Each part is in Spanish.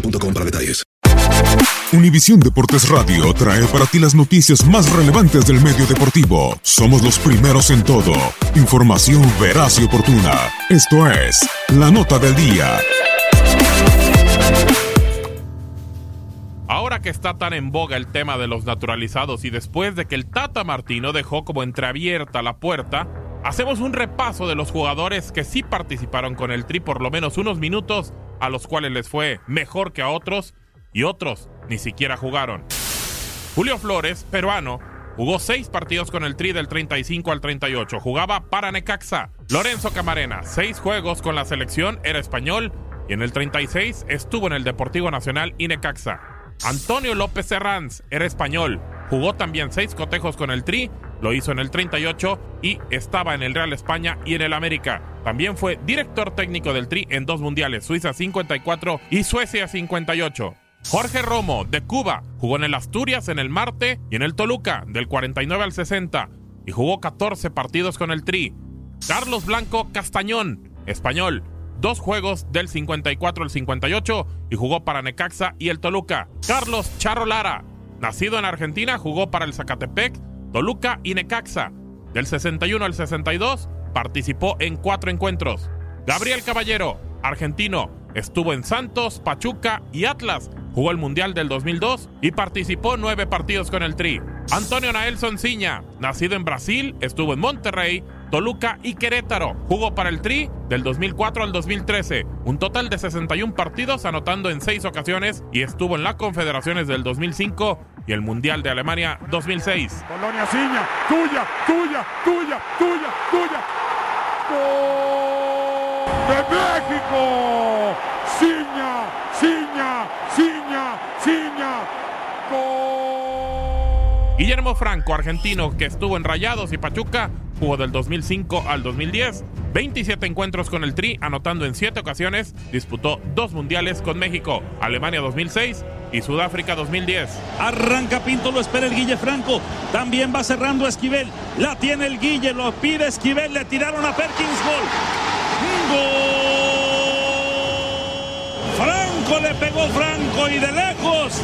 boostmobile.com. Univisión Deportes Radio trae para ti las noticias más relevantes del medio deportivo. Somos los primeros en todo. Información veraz y oportuna. Esto es La Nota del Día. Ahora que está tan en boga el tema de los naturalizados y después de que el Tata Martino dejó como entreabierta la puerta, hacemos un repaso de los jugadores que sí participaron con el Tri por lo menos unos minutos, a los cuales les fue mejor que a otros y otros ni siquiera jugaron. Julio Flores, peruano, jugó seis partidos con el Tri del 35 al 38, jugaba para Necaxa. Lorenzo Camarena, seis juegos con la selección, era español y en el 36 estuvo en el Deportivo Nacional y Necaxa. Antonio López Serranz era español, jugó también seis cotejos con el Tri, lo hizo en el 38 y estaba en el Real España y en el América. También fue director técnico del Tri en dos mundiales, Suiza 54 y Suecia 58. Jorge Romo, de Cuba, jugó en el Asturias, en el Marte y en el Toluca, del 49 al 60, y jugó 14 partidos con el Tri. Carlos Blanco Castañón, español, dos juegos del 54 al 58 y jugó para Necaxa y el Toluca. Carlos Charro Lara, nacido en Argentina, jugó para el Zacatepec, Toluca y Necaxa. Del 61 al 62 participó en cuatro encuentros. Gabriel Caballero, argentino, estuvo en Santos, Pachuca y Atlas. Jugó el Mundial del 2002 y participó nueve partidos con el Tri. Antonio Naelson Ciña, nacido en Brasil, estuvo en Monterrey, Toluca y Querétaro. Jugó para el Tri del 2004 al 2013, un total de 61 partidos anotando en seis ocasiones y estuvo en las Confederaciones del 2005 y el Mundial de Alemania 2006. Colonia Ciña, tuya, tuya, tuya, tuya, tuya. ¡Gol de México! Ciña, Ciña, Ciña, Ciña. ¡Gol! Guillermo Franco, argentino, que estuvo en Rayados y Pachuca, jugó del 2005 al 2010, 27 encuentros con el Tri, anotando en 7 ocasiones, disputó dos mundiales con México, Alemania 2006 y Sudáfrica 2010. Arranca Pinto, lo espera el Guille Franco. También va cerrando Esquivel. La tiene el Guille, lo pide Esquivel. Le tiraron a Perkins. Gol. Gol. Franco le pegó Franco y de lejos.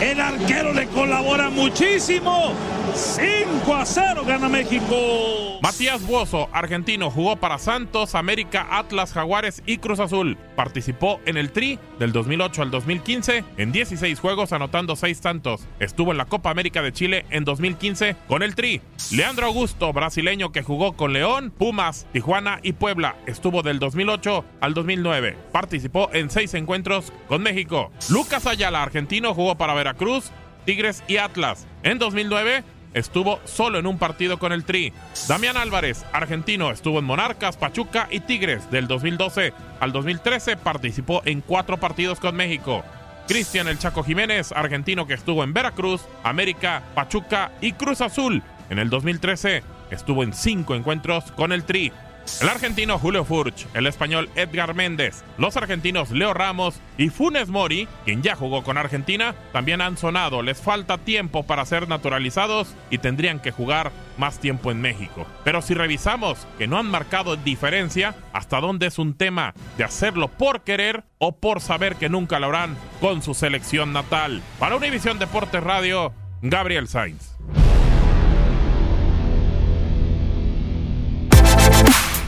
El arquero le colabora muchísimo. 5 a 0 gana México. Matías Buoso, argentino, jugó para Santos, América, Atlas, Jaguares y Cruz Azul. Participó en el Tri del 2008 al 2015 en 16 juegos anotando 6 tantos. Estuvo en la Copa América de Chile en 2015 con el Tri. Leandro Augusto, brasileño que jugó con León, Pumas, Tijuana y Puebla. Estuvo del 2008 al 2009. Participó en 6 encuentros con México. Lucas Ayala, argentino, jugó para Veracruz, Tigres y Atlas. En 2009 estuvo solo en un partido con el Tri. Damián Álvarez, argentino, estuvo en Monarcas, Pachuca y Tigres. Del 2012 al 2013 participó en cuatro partidos con México. Cristian El Chaco Jiménez, argentino que estuvo en Veracruz, América, Pachuca y Cruz Azul. En el 2013 estuvo en cinco encuentros con el Tri. El argentino Julio Furch, el español Edgar Méndez, los argentinos Leo Ramos y Funes Mori, quien ya jugó con Argentina, también han sonado. Les falta tiempo para ser naturalizados y tendrían que jugar más tiempo en México. Pero si revisamos que no han marcado diferencia, hasta dónde es un tema de hacerlo por querer o por saber que nunca lo harán con su selección natal. Para Univisión Deportes Radio, Gabriel Sainz.